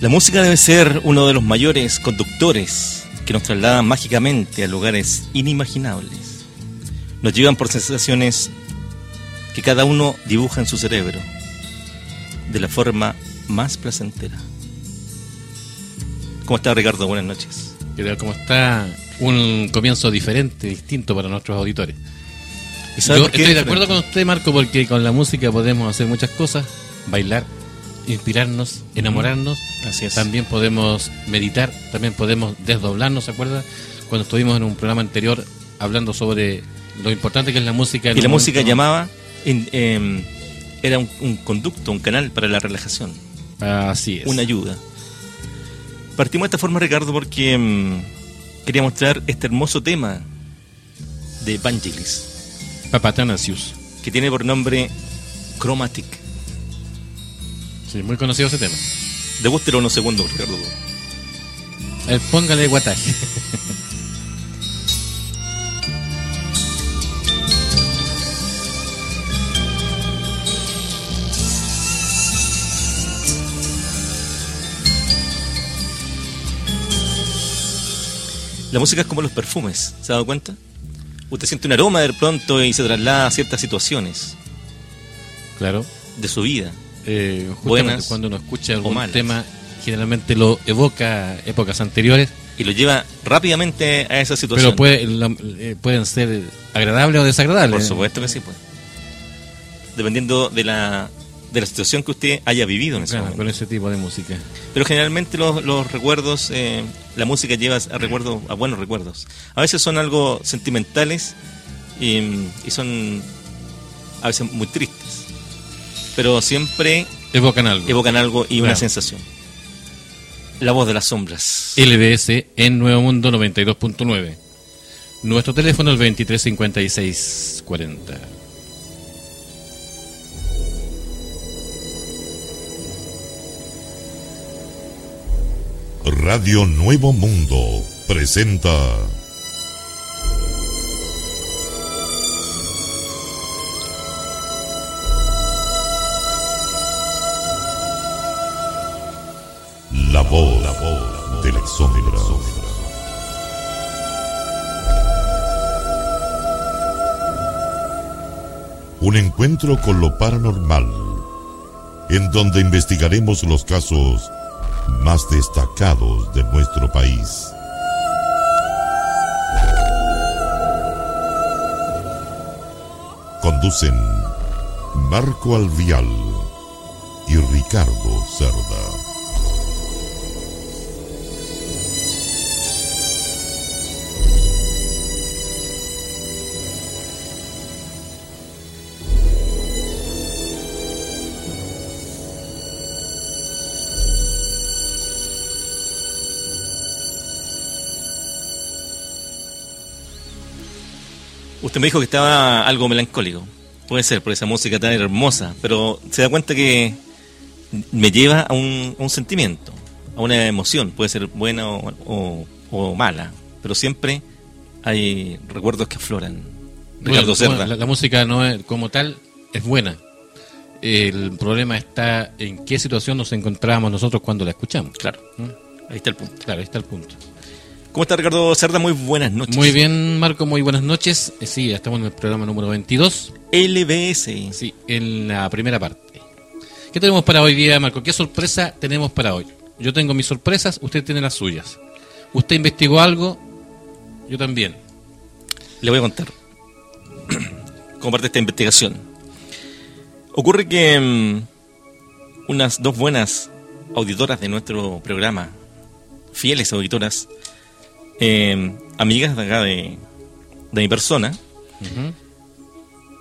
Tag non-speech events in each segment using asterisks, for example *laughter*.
La música debe ser uno de los mayores conductores que nos trasladan mágicamente a lugares inimaginables. Nos llevan por sensaciones que cada uno dibuja en su cerebro de la forma más placentera. ¿Cómo está Ricardo? Buenas noches. ¿Cómo está? Un comienzo diferente, distinto para nuestros auditores. Yo estoy de acuerdo con usted, Marco, porque con la música podemos hacer muchas cosas, bailar, inspirarnos, enamorarnos. Así es. También podemos meditar, también podemos desdoblarnos, ¿se acuerda? Cuando estuvimos en un programa anterior hablando sobre lo importante que es la música. y la música llamaba, em, era un, conducto, un canal para la relajación. Así es. Una ayuda. Partimos de esta forma, Ricardo, porque em, quería mostrar este hermoso tema de Vangelis. Papatanasius. Que tiene por nombre Chromatic. Sí, muy conocido ese tema. Degústelo unos segundos, Ricardo. El póngale guataje. La música es como los perfumes, ¿se ha dado cuenta? Usted siente un aroma de pronto y se traslada a ciertas situaciones. Claro. De su vida eh, cuando uno escucha algún tema, generalmente lo evoca épocas anteriores. Y lo lleva rápidamente a esa situación. Pero puede, eh, pueden ser agradables o desagradables. Por supuesto que sí, pues. Dependiendo de la, de la situación que usted haya vivido en ese momento. Con ese tipo de música. Pero generalmente los, los recuerdos, eh, la música lleva a recuerdos, a buenos recuerdos. A veces son algo sentimentales y, y son a veces muy tristes pero siempre evocan algo. Evocan algo y una sensación. La voz de las sombras. LBS en Nuevo Mundo 92.9. Nuestro teléfono es 235640. Radio Nuevo Mundo presenta voz, la voz de la sombra. Un encuentro con lo paranormal, en donde investigaremos los casos más destacados de nuestro país. Conducen Marco Alvial y Ricardo Cerda. Usted me dijo que estaba algo melancólico. Puede ser, por esa música tan hermosa, pero se da cuenta que me lleva a un, sentimiento, a una emoción. Puede ser buena o, mala, pero siempre hay recuerdos que afloran. Ricardo la, música no es, como tal es buena. El problema está en qué situación nos encontramos nosotros cuando la escuchamos. Claro. ¿Mm? Ahí está el punto. Claro, ahí está el punto. ¿Cómo está Ricardo Cerda? Muy buenas noches. Muy bien, Marco, muy buenas noches. Eh, sí, estamos en el programa número 22. LBS. Sí, en la primera parte. ¿Qué tenemos para hoy día, Marco? ¿Qué sorpresa tenemos para hoy? Yo tengo mis sorpresas, usted tiene las suyas. Usted investigó algo, yo también. Le voy a contar. *clears throat* Como parte de esta investigación. Ocurre que mm, unas dos buenas auditoras de nuestro programa, fieles auditoras, eh, amigas de acá de, mi persona,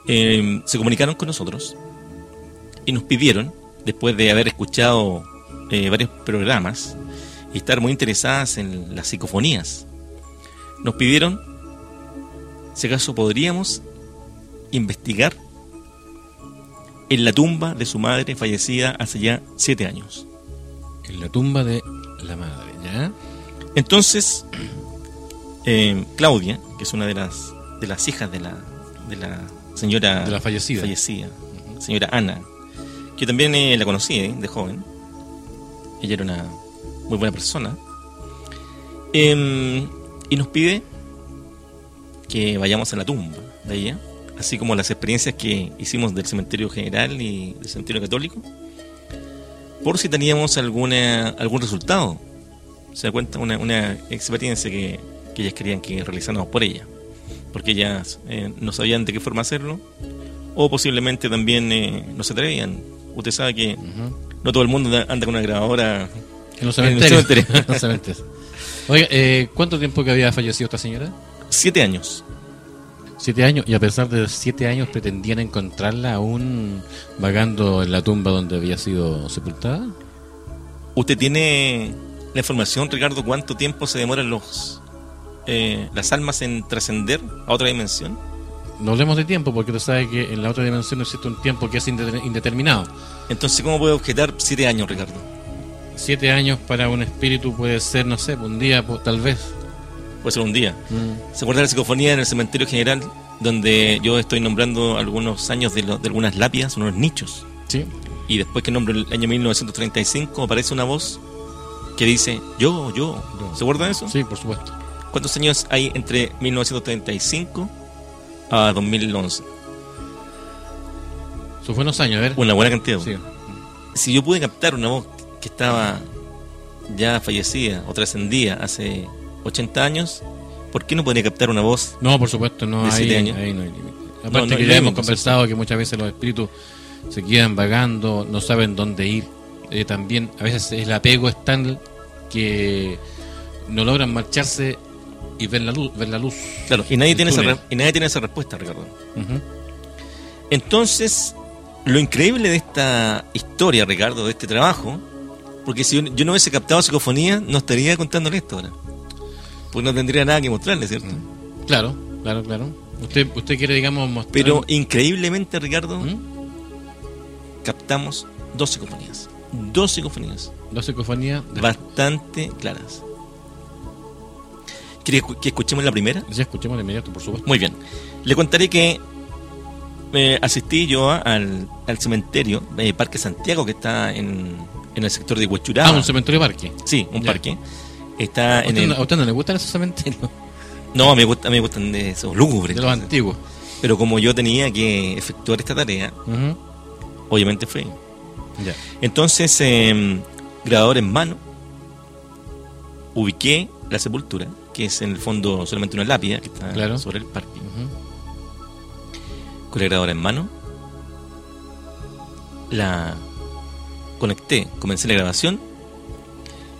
eh, se comunicaron con nosotros y nos pidieron, después de haber escuchado eh, varios programas y estar muy interesadas en las psicofonías, nos pidieron si acaso podríamos investigar en la tumba de su madre fallecida hace ya siete años. En la tumba de la madre, ¿ya? Entonces, eh, Claudia, que es una de las, de las hijas de la, de la señora de la fallecida, señora Ana, que también eh, la conocí eh, de joven. Ella era una muy buena persona. Em, y nos pide que vayamos a la tumba de ella, así como las experiencias que hicimos del cementerio general y del cementerio católico, por si teníamos alguna algún resultado. Se da cuenta, una, una experiencia que, que ellas querían que realizáramos por ella, porque ellas eh, no sabían de qué forma hacerlo, o posiblemente también eh, no se atrevían. Usted sabe que no todo el mundo anda con una grabadora En los cementerios. cementerio. *laughs* En los cementerios. Oiga, eh, ¿cuánto tiempo que había fallecido esta señora? siete años. Siete años, y a pesar de los siete años pretendían encontrarla aún vagando en la tumba donde había sido sepultada. ¿Usted tiene la información, Ricardo, cuánto tiempo se demoran los eh, las almas en trascender a otra dimensión? No hablemos de tiempo, porque tú sabes que en la otra dimensión existe un tiempo que es indete- indeterminado. Entonces, ¿cómo puede objetar siete años, Ricardo? Siete años para un espíritu puede ser, no sé, un día, po- tal vez. Puede ser un día. ¿Se acuerda de la psicofonía en el cementerio general? Donde yo estoy nombrando algunos años de, lo- de algunas lápidas, unos nichos. Sí. Y después que nombro el año 1935, aparece una voz que dice, yo, yo. Yo. ¿Se acuerda de eso? Sí, por supuesto. ¿Cuántos años hay entre 1935 a 2011? Sus buenos años, a ver. Una buena cantidad. Sí. Si yo pude captar una voz que estaba ya fallecida o trascendida hace 80 años, ¿por qué no podría captar una voz? No, por supuesto, no De años. ahí no hay límite. Aparte No, no que ya hemos conversado que muchas veces los espíritus se quedan vagando, no saben dónde ir. Eh, también a veces el apego es tal que no logran marcharse y ver la luz. Ver la luz. Claro, y nadie, tiene esa, túnel. y nadie tiene esa respuesta, Ricardo. Entonces, lo increíble de esta historia, Ricardo, de este trabajo, porque si yo, yo no hubiese captado psicofonía, no estaría contándole esto ahora. Porque no tendría nada que mostrarle, ¿cierto? Claro, claro, claro. Usted, usted quiere, digamos, mostrar. Pero increíblemente, Ricardo, ¿Mm? captamos dos psicofonías. Dos psicofonías. Dos psicofonías. de- bastante claras. ¿Quiere escu- que escuchemos la primera? Ya escuchemos de inmediato, por supuesto. Muy bien. Le contaré que eh, asistí yo a- al, al cementerio eh, Parque Santiago, que está en, en el sector de Huachuraba. Ah, un cementerio parque. Sí, un Ya. parque. Está ¿A en usted, el... no- a usted no le gustan esos cementerios? No, me, gusta, me gustan de esos lúgubres. De los antiguos. Pero como yo tenía que efectuar esta tarea, obviamente fue. Ya. Entonces, eh, grabador en mano, ubiqué la sepultura, que es en el fondo solamente una lápida que está Claro. sobre el parque. Ujú. Con la grabadora en mano, la conecté, comencé la grabación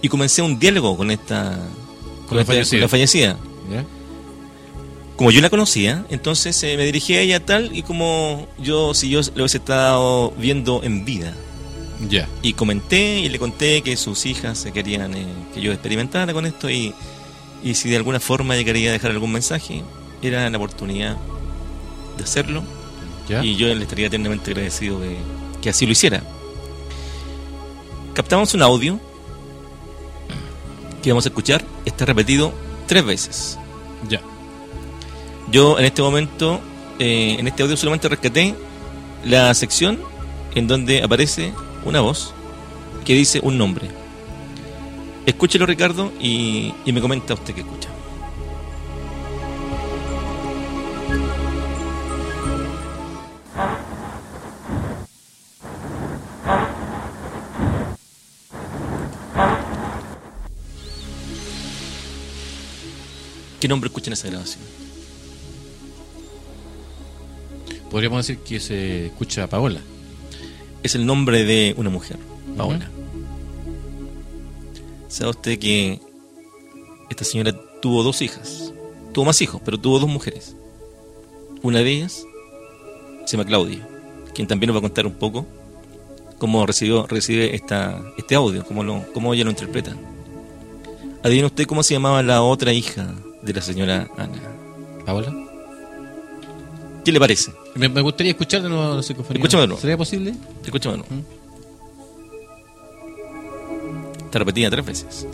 y comencé un diálogo con esta Con la esta- fallecida. la fallecida. Ya. Como yo la conocía, entonces eh, me dirigí a ella tal y como yo, si yo lo hubiese estado viendo en vida. Ya. Y comenté y le conté que sus hijas se querían eh, que yo experimentara con esto y, y si de alguna forma ella quería dejar algún mensaje, era la oportunidad de hacerlo Ya. y yo le estaría eternamente agradecido de que así lo hiciera. Captamos un audio que vamos a escuchar, está repetido tres veces. Ya. Yo en este momento, eh, en este audio solamente rescaté la sección en donde aparece una voz que dice un nombre. Escúchelo Ricardo y, y me comenta usted que escucha. ¿Qué nombre escucha en esa grabación? Podríamos decir que se escucha a Paola. es el nombre de una mujer, Paola. ¿Sabe usted que esta señora tuvo dos hijas? Tuvo más hijos, pero tuvo dos mujeres. Una de ellas se llama Claudia, quien también nos va a contar un poco cómo recibió, recibe esta, este audio, cómo, lo, cómo ella lo interpreta. Adivina usted cómo se llamaba la otra hija de la señora Ana. Paola. ¿Qué le parece? Me, me gustaría escuchar de nuevo la psicofonía. Escúchame de nuevo. ¿Sería posible? Escúchame de nuevo. Está repetida tres veces.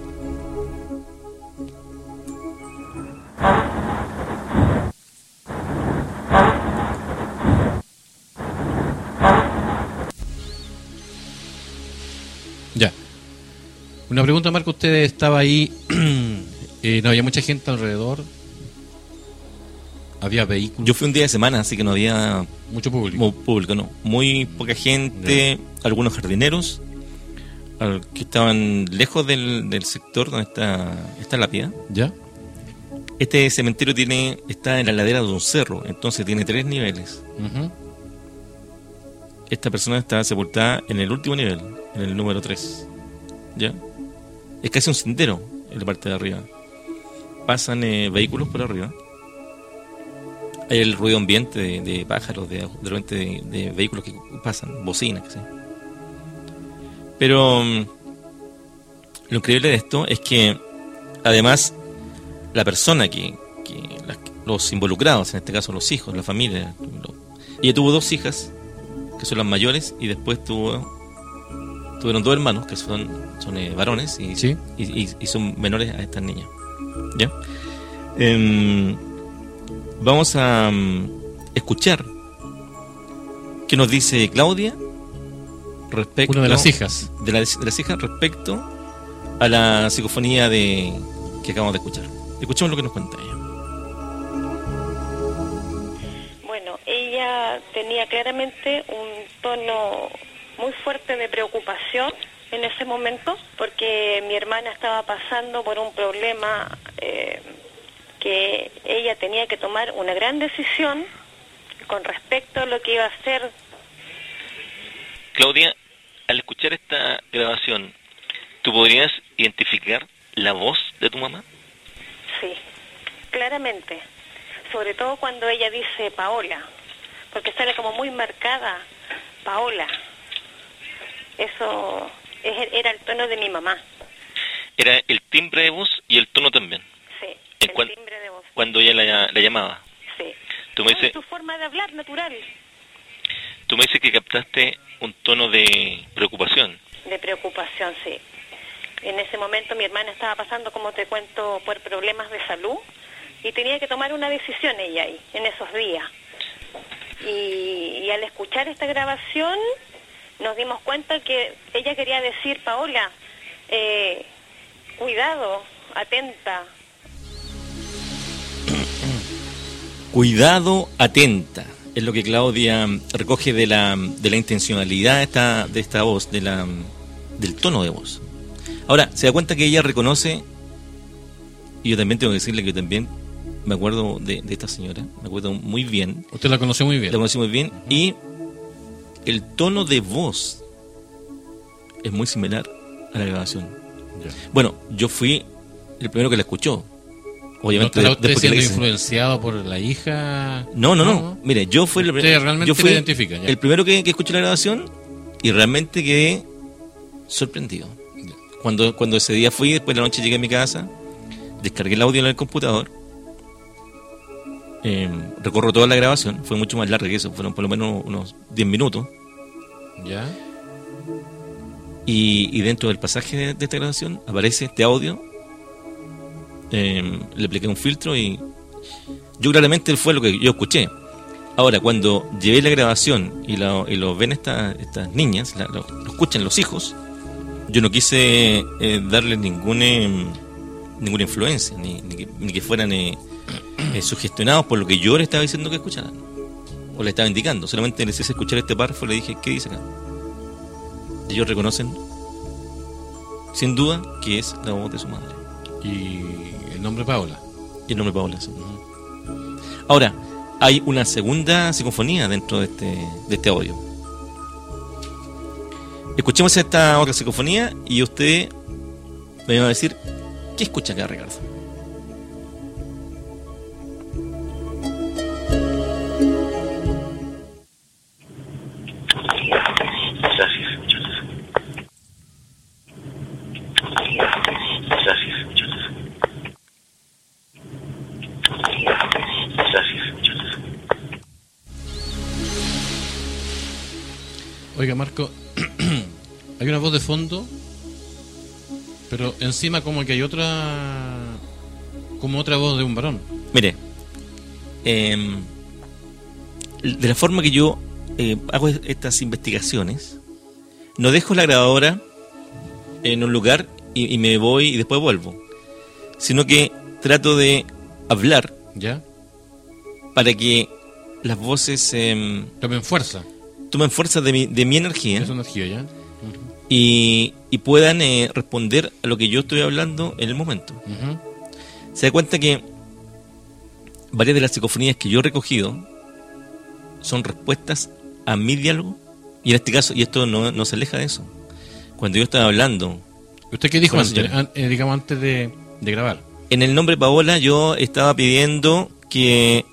Ya. Una pregunta, Marco, usted estaba ahí, *clears throat* eh, no había mucha gente alrededor, había vehículos, Yo fui un día de semana, así que no había mucho público. mu- público, no. Muy poca gente, algunos jardineros que estaban lejos del, del sector donde está, está la piedad. ¿Ya? Este cementerio tiene está en la ladera de un cerro, entonces tiene tres niveles. Esta persona está sepultada en el último nivel, en el número 3. ¿Ya? Es casi un sendero en la parte de arriba. Pasan eh, vehículos por arriba. Hay el ruido ambiente de, de pájaros, de, de de, vehículos que pasan, bocinas. yo. Pero mm, lo increíble de esto es que además la persona que, que las- los involucrados, en este caso los hijos, la familia, lo- ella tuvo dos hijas que son las mayores y después tuvo tuvieron dos hermanos que son son eh, varones y, Sí. y, y- y son menores a estas niñas ya Em, vamos a mm, escuchar qué nos dice Claudia respecto Una de las hijas. de, la- de las hijas respecto a la psicofonía de que acabamos de escuchar. Escuchemos lo que nos cuenta ella. Bueno, ella tenía claramente un tono muy fuerte de preocupación en ese momento porque mi hermana estaba pasando por un problema eh, que ella tenía que tomar una gran decisión con respecto a lo que iba a hacer. Claudia, al escuchar esta grabación, ¿tú podrías identificar la voz de tu mamá? Sí, claramente. Sobre todo cuando ella dice Paola, porque sale como muy marcada Paola. Eso es- era el tono de mi mamá. Era el timbre de voz y el tono también, Sí, ¿En el timbre de voz. cuando ella la, la llamaba. Sí. Tú me No, dices, tu forma de hablar natural, tú me dices que captaste un tono de preocupación. de preocupación, sí. En ese momento mi hermana estaba pasando, como te cuento, por problemas de salud y tenía que tomar una decisión ella ahí, en esos días. Y, y al escuchar esta grabación nos dimos cuenta que ella quería decir, Paola, eh, cuidado, atenta, Cuidado, atenta. Es lo que Claudia recoge de la, de la intencionalidad de esta, de esta voz, de la, del tono de voz. Ahora, se da cuenta que ella reconoce, y yo también tengo que decirle que yo también me acuerdo de, de esta señora, me acuerdo muy bien, Usted la conoció muy bien. la conocí muy bien, y el tono de voz es muy similar a la grabación. Bueno, yo fui el primero que la escuchó. ¿No Obviamente, usted la siendo influenciado por la hija? No, no, no. Mire, yo fui, el, realmente yo fui identifica, el primero que, que escuché la grabación y realmente quedé sorprendido. Cuando, cuando ese día fui, después de la noche llegué a mi casa, descargué el audio en el computador, eh, recorro toda la grabación, fue mucho más larga que eso, fueron por lo menos unos 10 minutos, ¿Ya? y, y dentro del pasaje de, de esta grabación aparece este audio, eh, le apliqué un filtro y yo claramente fue lo que yo escuché. Ahora, cuando llevé la grabación y lo, y lo ven estas niñas, la- lo, escuchan los hijos, yo no quise eh, darles ningún, eh, ninguna influencia, ni, que, ni que fueran eh, eh, sugestionados por lo que yo les estaba diciendo que escucharan, o les estaba indicando. Solamente les hice escuchar este párrafo y le dije, ¿qué dice acá? Ellos reconocen, sin duda, que es la voz de su madre. Y nombre Paola. Y el nombre Paola. Ahora, hay una segunda psicofonía dentro de este, de este audio. Escuchemos esta otra psicofonía y usted me va a decir qué escucha acá, Ricardo. Oiga, Marco, *clears throat* hay una voz de fondo, pero encima como que hay otra... como otra voz de un varón. Mire, em, de la forma que yo eh, hago estas investigaciones, no dejo la grabadora en un lugar y, y me voy y después vuelvo. Sino que trato de hablar ¿Ya? para que las voces em, Tomen fuerza. Tomen fuerza de mi, de mi energía Es energía, ¿ya? y, y puedan eh, responder a lo que yo estoy hablando en el momento. Se da cuenta que varias de las psicofonías que yo he recogido son respuestas a mi diálogo y en este caso, y esto no, no se aleja de eso. Cuando yo estaba hablando, ¿Usted qué dijo antes, an- eh, digamos, antes de, de grabar? en el nombre Paola yo estaba pidiendo que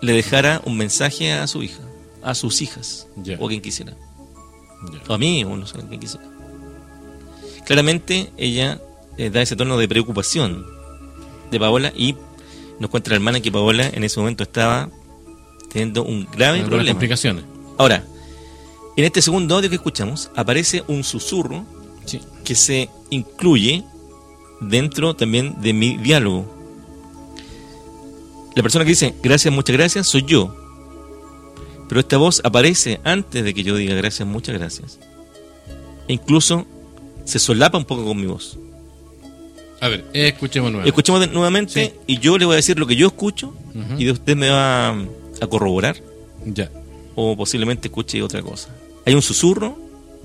le dejara un mensaje a su hija, a sus hijas, o quien quisiera. O a mí, o no sé, quien quisiera. Claramente ella eh, da ese tono de preocupación de Paola y nos cuenta la hermana que Paola en ese momento estaba teniendo un grave Algunas problema. complicaciones. Ahora, en este segundo audio que escuchamos aparece un susurro Sí. que se incluye dentro también de mi diálogo. La persona que dice gracias, muchas gracias, soy yo. Pero esta voz aparece antes de que yo diga gracias, muchas gracias. E incluso se solapa un poco con mi voz. A ver, escuchemos nuevamente. Escuchemos nuevamente Sí. y yo le voy a decir lo que yo escucho Ujú. y de usted me va a, corroborar Ya. o posiblemente escuche otra cosa. Hay un susurro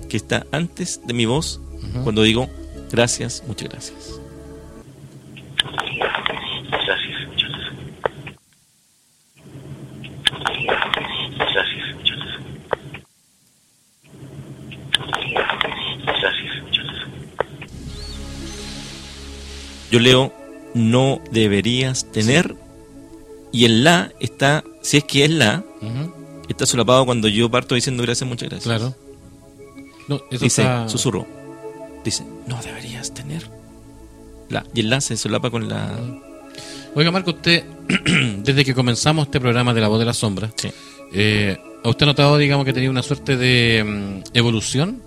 que está antes de mi voz cuando digo gracias, muchas gracias. Gracias, muchas gracias. Gracias, Yo leo no deberías tener y el la está, si es que es la, está solapado cuando yo parto diciendo gracias, muchas gracias. Claro. No, eso Dice, está... susurro. Dice, no deberías tener. La. Y el la se solapa con la... Oiga, Marco, usted, *clears throat* desde que comenzamos este programa de La Voz de la Sombra, Sí. eh, ¿a usted ha notado, digamos, que tenido una suerte de mm, evolución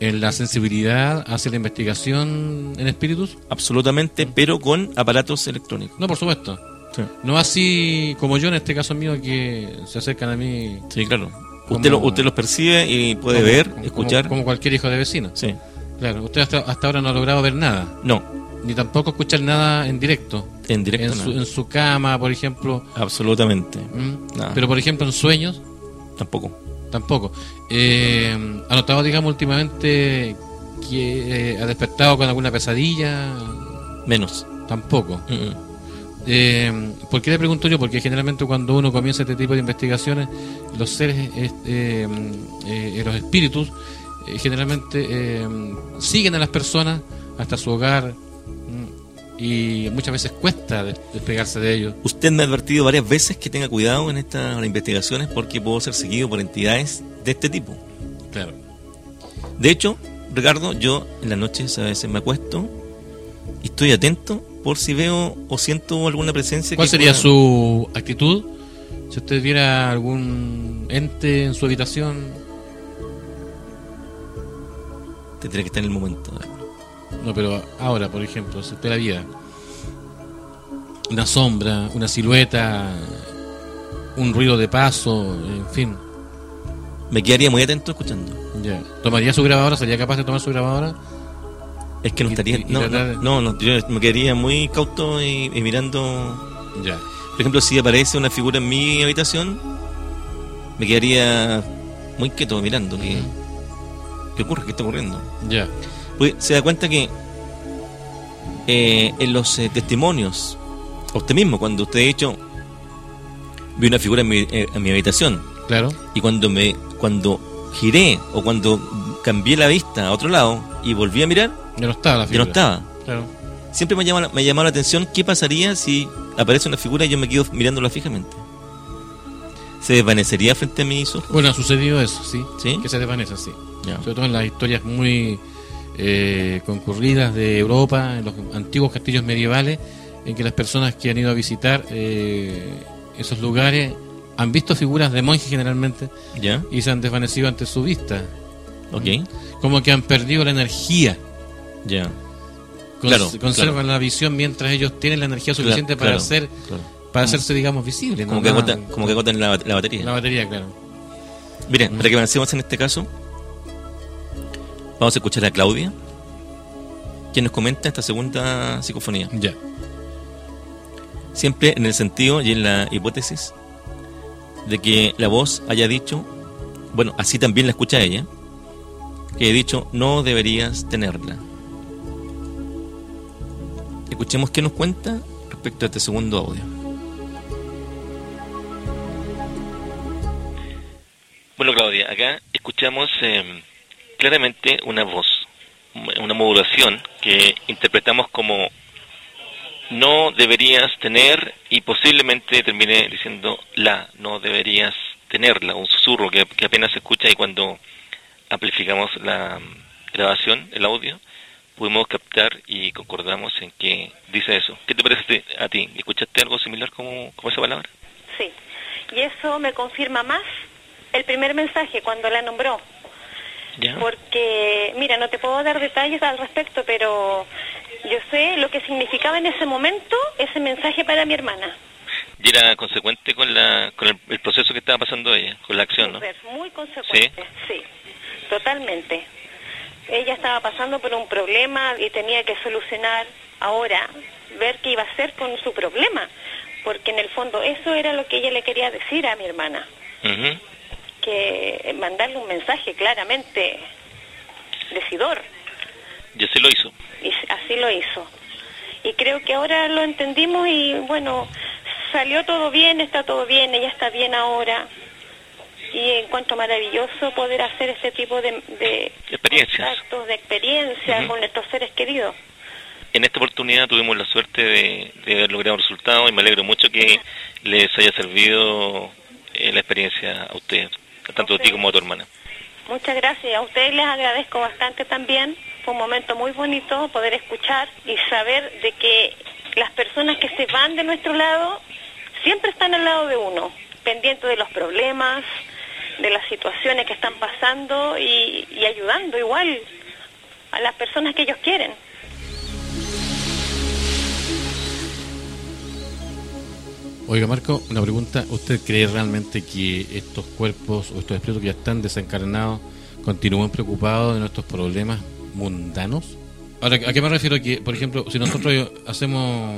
en la sensibilidad hacia la investigación en espíritus? Absolutamente, pero con aparatos electrónicos. No, por supuesto. Sí, No así como yo en este caso mío que se acercan a mí Sí, claro. Como- Usted, lo, usted los percibe y puede como- ver, como- escuchar. como, cualquier hijo de vecino. Sí. Claro, usted hasta, hasta ahora no ha logrado ver nada, No, ni tampoco escuchar nada en directo. en directo En su, en su cama, por ejemplo. Absolutamente. ¿Mm? Pero por ejemplo en sueños, Tampoco. Tampoco. Eh, ¿Ha notado, digamos, últimamente que eh, ha despertado con alguna pesadilla? Menos. Tampoco. Eh, ¿Por qué le pregunto yo? Porque generalmente cuando uno comienza este tipo de investigaciones, los seres, eh, los espíritus, generalmente siguen a las personas hasta su hogar y muchas veces cuesta des- despegarse de ellos. Usted me ha advertido varias veces que tenga cuidado en estas investigaciones porque puedo ser seguido por entidades de este tipo. Claro. De hecho, Ricardo, yo en las noches a veces me acuesto y estoy atento por si veo o siento alguna presencia. ¿Cuál que sería pueda- su actitud si usted viera algún ente en su habitación? Tendría que estar en el momento. No, pero ahora, por ejemplo, si usted la viera una sombra, una silueta, un ruido de paso, en fin. Me quedaría muy atento escuchando. Ya. ¿Tomaría su grabadora? ¿Sería capaz de tomar su grabadora? Es que no estaría. y- y no, no, no, no, yo me quedaría muy cauto y, mirando. Ya. Por ejemplo, si aparece una figura en mi habitación, me quedaría muy quieto mirando. ¿Qué, ¿qué ocurre? ¿Qué está ocurriendo? Ya. Pues se da cuenta que eh, en los eh, testimonios, usted mismo, cuando usted ha dicho, vi una figura en mi, eh, en mi habitación, Claro. y cuando me cuando giré o cuando cambié la vista a otro lado y volví a mirar, Ya no estaba la ya no estaba. Claro. Siempre me llama, me ha llamado la atención qué pasaría si aparece una figura y yo me quedo mirándola fijamente. ¿Se desvanecería frente a mis ojos? Bueno, ha sucedido eso, sí. ¿Sí? Que se desvanece, sí. Sobre todo en las historias muy eh, concurridas de Europa, en los antiguos castillos medievales, en que las personas que han ido a visitar eh, esos lugares han visto figuras de monjes generalmente ¿Ya? y se han desvanecido ante su vista. Ok. Como que han perdido la energía. Ya. Cons- Claro, conservan claro. la visión mientras ellos tienen la energía suficiente Claro, para hacer para hacerse digamos visibles Como ¿no? que agotan, como que agotan la, la batería. la batería claro Miren, para que avancemos en este caso, vamos a escuchar a Claudia, quien nos comenta esta segunda psicofonía. Ya. Siempre en el sentido y en la hipótesis de que la voz haya dicho, bueno, así también la escucha ella, que he dicho, no deberías tenerla. Escuchemos qué nos cuenta respecto a este segundo audio. Bueno, Claudia, acá escuchamos eh, claramente una voz, una modulación que interpretamos como no deberías tener y posiblemente termine diciendo la, no deberías tenerla, un susurro que, apenas se escucha y cuando amplificamos la grabación, el audio, pudimos captar y concordamos en que dice eso. ¿Qué te parece a ti? ¿Escuchaste algo similar como, como esa palabra? Sí, y eso me confirma más el primer mensaje cuando la nombró. ¿Ya? Porque, mira, no te puedo dar detalles al respecto, pero yo sé lo que significaba en ese momento ese mensaje para mi hermana. Y era consecuente con, la, con el, el proceso que estaba pasando ella, con la acción, ¿no? Muy consecuente, sí, totalmente. Ella estaba pasando por un problema y tenía que solucionar ahora, ver qué iba a hacer con su problema, porque en el fondo eso era lo que ella le quería decir a mi hermana. Que mandarle un mensaje claramente decidor, Y así lo hizo. y así lo hizo. Y creo que ahora lo entendimos y bueno, salió todo bien, está todo bien, ella está bien ahora. Y encuentro maravilloso poder hacer este tipo de, de Experiencias. contactos, de experiencias con nuestros seres queridos. En esta oportunidad tuvimos la suerte de, de haber logrado resultados y me alegro mucho que les haya servido eh, la experiencia a ustedes, tanto a ti como a tu hermana. Muchas gracias. A ustedes les agradezco bastante también. Fue un momento muy bonito poder escuchar y saber de que las personas que se van de nuestro lado siempre están al lado de uno, pendientes de los problemas, de las situaciones que están pasando y ayudando igual a las personas que ellos quieren. Oiga, Marco, una pregunta. ¿Usted cree realmente que estos cuerpos o estos espíritus que ya están desencarnados continúan preocupados de nuestros problemas mundanos? Ahora, ¿a qué me refiero? Que, por ejemplo, si nosotros hacemos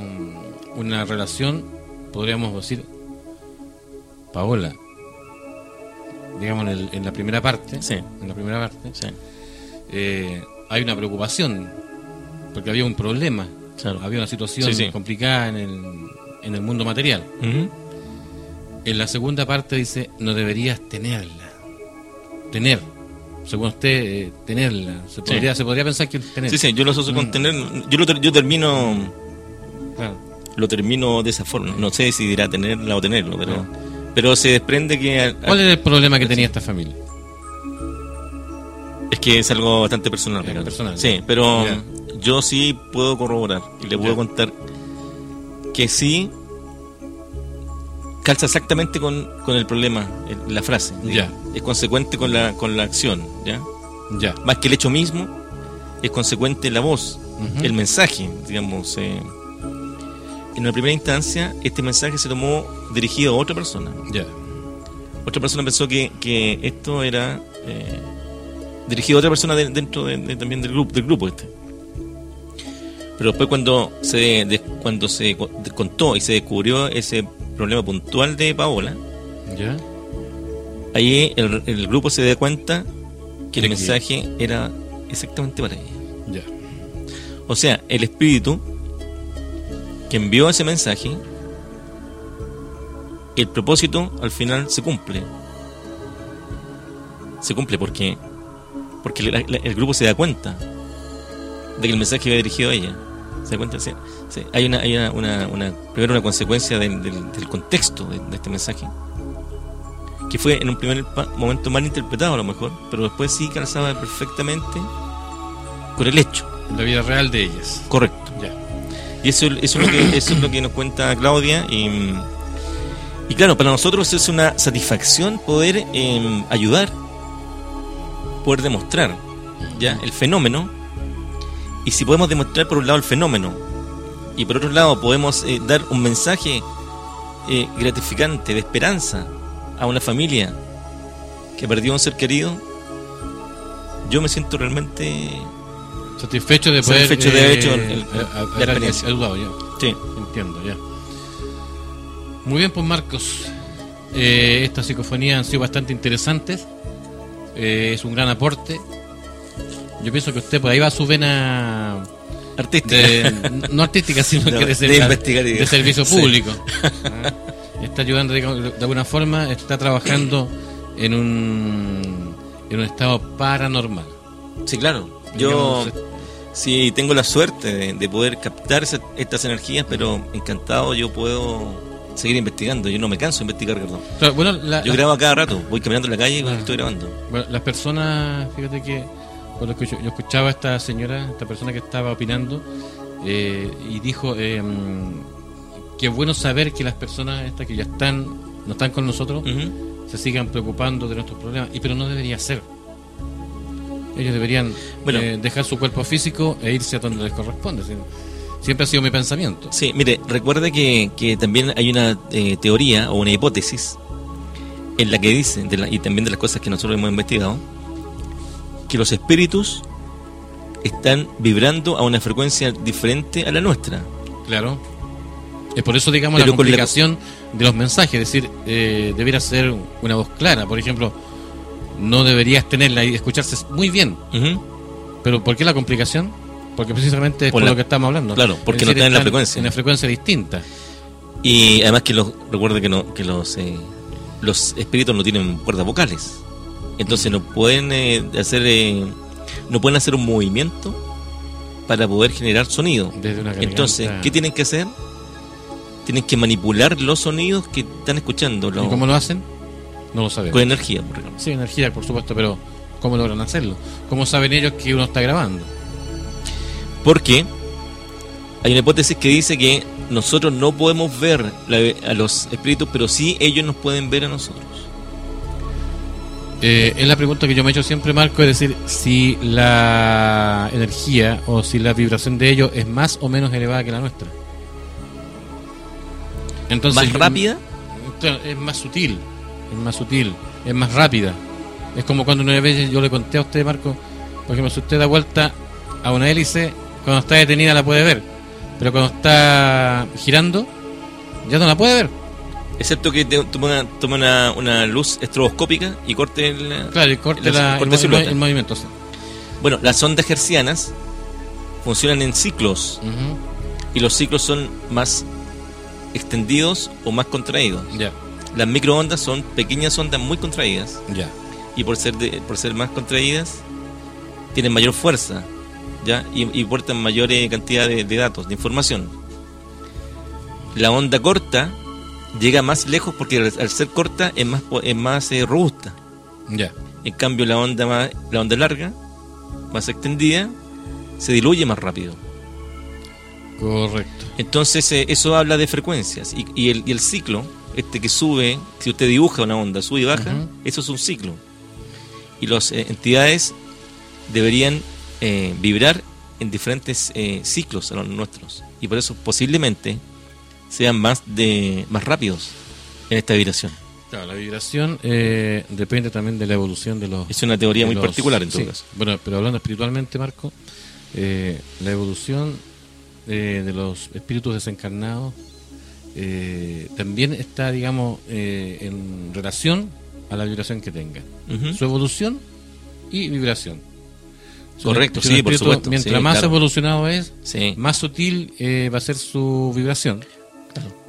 una relación, podríamos decir, Paola, digamos en, el- en la primera parte, Sí. en la primera parte, Sí, eh, hay una preocupación, porque había un problema, Claro. había una situación Sí, complicada en el, en el mundo material. En la segunda parte dice, no deberías tenerla. Tener. Según usted, eh, tenerla. Se podría, se podría pensar que tener. sí, sí, yo lo asocio con Mm. tener. Yo, lo ter- yo termino Claro. lo termino de esa forma. No sé si dirá tenerla o tenerlo, pero, pero se desprende que. al- ¿Cuál era el problema que tenía esta familia? Es que es algo bastante personal. Es personal. Sí, pero yo sí puedo corroborar y le puedo Ya. contar que sí calza exactamente con, con el problema, el- la frase. Ya. Es consecuente con la, con la acción, ¿ya? Ya. Más que el hecho mismo, es consecuente la voz, el mensaje, digamos. eh. En una primera instancia, este mensaje se tomó dirigido a otra persona. Ya. Otra persona pensó que, que esto era eh, dirigido a otra persona de- dentro de- de- también del grupo, del grupo este. Pero después cuando se de- cuando se contó y se descubrió ese problema puntual de Paola, Ya. ahí el, el grupo se da cuenta que el mensaje era exactamente para ella. Ya. O sea, el espíritu que envió ese mensaje, el propósito al final se cumple. Se cumple porque porque la- el grupo se da cuenta de que el mensaje iba dirigido a ella. ¿Se cuenta? Sí, sí. Hay, una, hay una, una- una- primero una consecuencia del, del- del contexto de, de este mensaje, que fue en un primer momento mal interpretado a lo mejor, pero después sí calzaba perfectamente con el hecho. La vida real de ellas. Correcto. Ya. Y eso, eso, es, lo que, eso es lo que nos cuenta Claudia. Y, y claro, para nosotros es una satisfacción poder eh, ayudar, poder demostrar ya el fenómeno. Y si podemos demostrar por un lado el fenómeno y por otro lado podemos eh, dar un mensaje eh, gratificante de esperanza a una familia que perdió a un ser querido, yo me siento realmente Satisfecho de poder. Satisfecho de haber eh, hecho el- el- a- a- la experiencia. ayudado, ya. Sí. Entiendo, ya. Muy bien, pues Marcos. Estas psicofonías han sido bastante interesantes. Es un gran aporte. Yo pienso que usted por ahí va a su vena Artística. de, no artística, sino No, que de, de ser- de servicio Sí. público. *laughs* Ah, Está ayudando de alguna forma, está trabajando en un, en un estado paranormal. Sí, claro. Yo Digamos, sí tengo la suerte de, de poder captar estas energías, pero encantado yo puedo seguir investigando. Yo no me canso de investigar, perdón. Claro, bueno, la- Yo grabo a cada rato, voy caminando en la calle y Ah. estoy grabando. Bueno, las personas, fíjate que por lo que yo, escuchaba a esta señora, esta persona que estaba opinando, eh, y dijo eh, mm, que es bueno saber que las personas estas que ya están, no están con nosotros, se sigan preocupando de nuestros problemas, y pero no debería ser. Ellos deberían Bueno. eh, dejar su cuerpo físico e irse a donde les corresponde. Sie- Siempre ha sido mi pensamiento. Sí, mire, recuerde que, que también hay una eh, teoría o una hipótesis en la que dice, de la- y también de las cosas que nosotros hemos investigado, que los espíritus están vibrando a una frecuencia diferente a la nuestra. Claro. Es por eso, digamos, Pero la complicación de los mensajes. Es decir, eh, debería ser una voz clara. Por ejemplo, no deberías tenerla y escucharse muy bien. Pero ¿por qué la complicación? Porque precisamente es Por por, la- lo que estamos hablando. claro, porque Es no están en la frecuencia. En la frecuencia distinta. Y además que los, recuerde que, no, que los, eh, los espíritus no tienen cuerdas vocales. Entonces no pueden eh, hacer eh, no pueden hacer un movimiento para poder generar sonido. Desde una. Entonces, ¿qué tienen que hacer? Tienen que manipular los sonidos que están escuchando ¿Y cómo lo hacen? No lo sabemos. con energía, por ejemplo. Sí, energía, por supuesto, pero ¿cómo logran hacerlo? ¿Cómo saben ellos que uno está grabando? Porque hay una hipótesis que dice que nosotros no podemos ver la- a los espíritus, pero sí ellos nos pueden ver a nosotros. Eh, es la pregunta que yo me he hecho siempre, Marco, es decir, si la energía o si la vibración de ellos es más o menos elevada que la nuestra. Entonces, ¿Más rápida? Claro, es más sutil, es más sutil, es más rápida. Es como cuando una vez yo le conté a usted, Marco, por ejemplo, si usted da vuelta a una hélice, cuando está detenida la puede ver, pero cuando está girando, ya no la puede ver. Excepto que te- toma, una, toma una, una luz estroboscópica y corte el... Claro, y corte, La- la- el, corte movimiento. sí. Bueno, las ondas hercianas funcionan en ciclos y los ciclos son más extendidos o más contraídos. Las microondas son pequeñas ondas muy contraídas y por ser de- por ser más contraídas tienen mayor fuerza, ¿ya? Y, y portan mayor cantidad de, de datos, de información. La onda corta llega más lejos porque al, al ser corta es más es más eh, robusta. Ya. En cambio la onda más, la onda larga, más extendida, se diluye más rápido. Correcto. Entonces eh, eso habla de frecuencias y, y el, y el ciclo, este que sube, si usted dibuja una onda, sube y baja, eso es un ciclo. Y las eh, entidades deberían vibrar en diferentes ciclos a los nuestros. Y por eso posiblemente sean más, de, más rápidos en esta vibración. Claro, la vibración eh, depende también de la evolución de los. Es una teoría muy los- particular en todo sí. caso. Bueno, pero hablando espiritualmente, Marco, eh, la evolución eh, de los espíritus desencarnados eh, también está, digamos, eh, en relación a la vibración que tengan. Ujú. Su evolución y vibración. Correcto, sí, por supuesto, Mientras sí, más claro. evolucionado es, Sí. más sutil eh, va a ser su vibración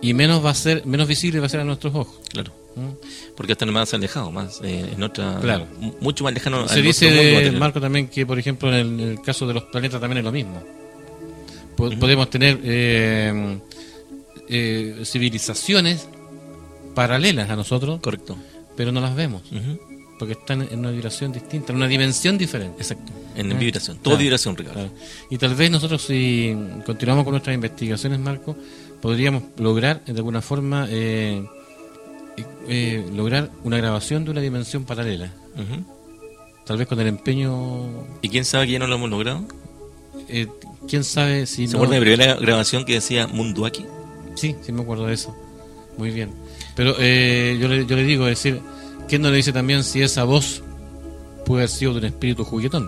y menos va a ser, menos visible va a ser a nuestros ojos. Claro. ¿Mm? Porque están más alejados, más eh, en otra, Claro. mu- mucho más lejano. Se dice, mundo. Marco, también que, por ejemplo, en el, en el caso de los planetas también es lo mismo. Po- Podemos tener eh, eh, civilizaciones paralelas a nosotros, Correcto. pero no las vemos, porque están en una vibración distinta, en una dimensión diferente. Exacto. En Ah, vibración. Todo claro, vibración, Ricardo. Claro. Y tal vez nosotros, si continuamos con nuestras investigaciones, Marco, podríamos lograr, de alguna forma, eh, eh, lograr una grabación de una dimensión paralela. Tal vez con el empeño ¿Y quién sabe que ya no lo hemos logrado? Eh, ¿Quién sabe si ¿Se no... acuerdan de mi primera grabación que decía Munduaki? Sí, sí me acuerdo de eso. Muy bien. Pero eh, yo, le, yo le digo, es decir, ¿quién no le dice también si esa voz puede haber sido de un espíritu juguetón?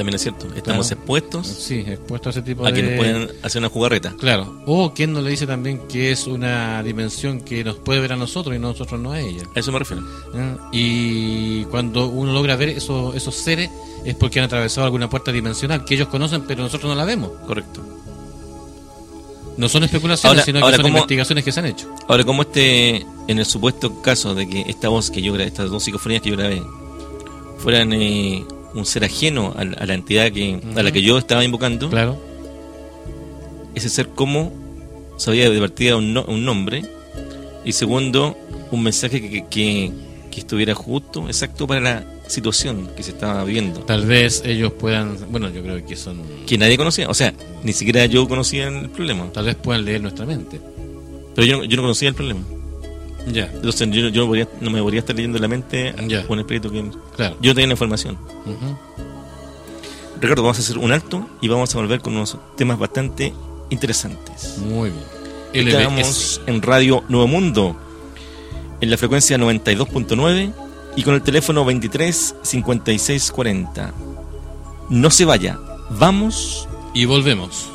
También es cierto. Estamos Claro. expuestos Sí, expuesto a ese tipo a de... que nos pueden hacer una jugarreta. Claro. O quien nos le dice también que es una dimensión que nos puede ver a nosotros y nosotros no a ella. A eso me refiero. ¿eh? Y cuando uno logra ver esos, esos seres es porque han atravesado alguna puerta dimensional que ellos conocen pero nosotros no la vemos. Correcto. No son especulaciones, Ahora- sino que son ¿cómo- investigaciones que se han hecho. Ahora, como este, en el supuesto caso de que esta voz que yo grabé, estas dos psicofonías que yo grabé, fueran eh, un ser ajeno a, la- a la entidad que, a la que yo estaba invocando, Claro. ese ser como sabía de partida un, no- un nombre y segundo, un mensaje que, que, que estuviera justo, exacto para la situación que se estaba viviendo. Tal vez ellos puedan, bueno, yo creo que son, Que nadie conocía, o sea, ni siquiera yo conocía el problema, tal vez puedan leer nuestra mente. pero yo, yo no conocía el problema. Ya, Entonces yo, yo no, podría- no me podría estar leyendo la mente con un espíritu que claro. yo tenía la información. Ujú. Ricardo, vamos a hacer un alto y vamos a volver con unos temas bastante interesantes. Muy bien. LBS. Estamos en Radio Nuevo Mundo, en la frecuencia 92.9 y con el teléfono 23 56 40. No se vaya, vamos Y volvemos.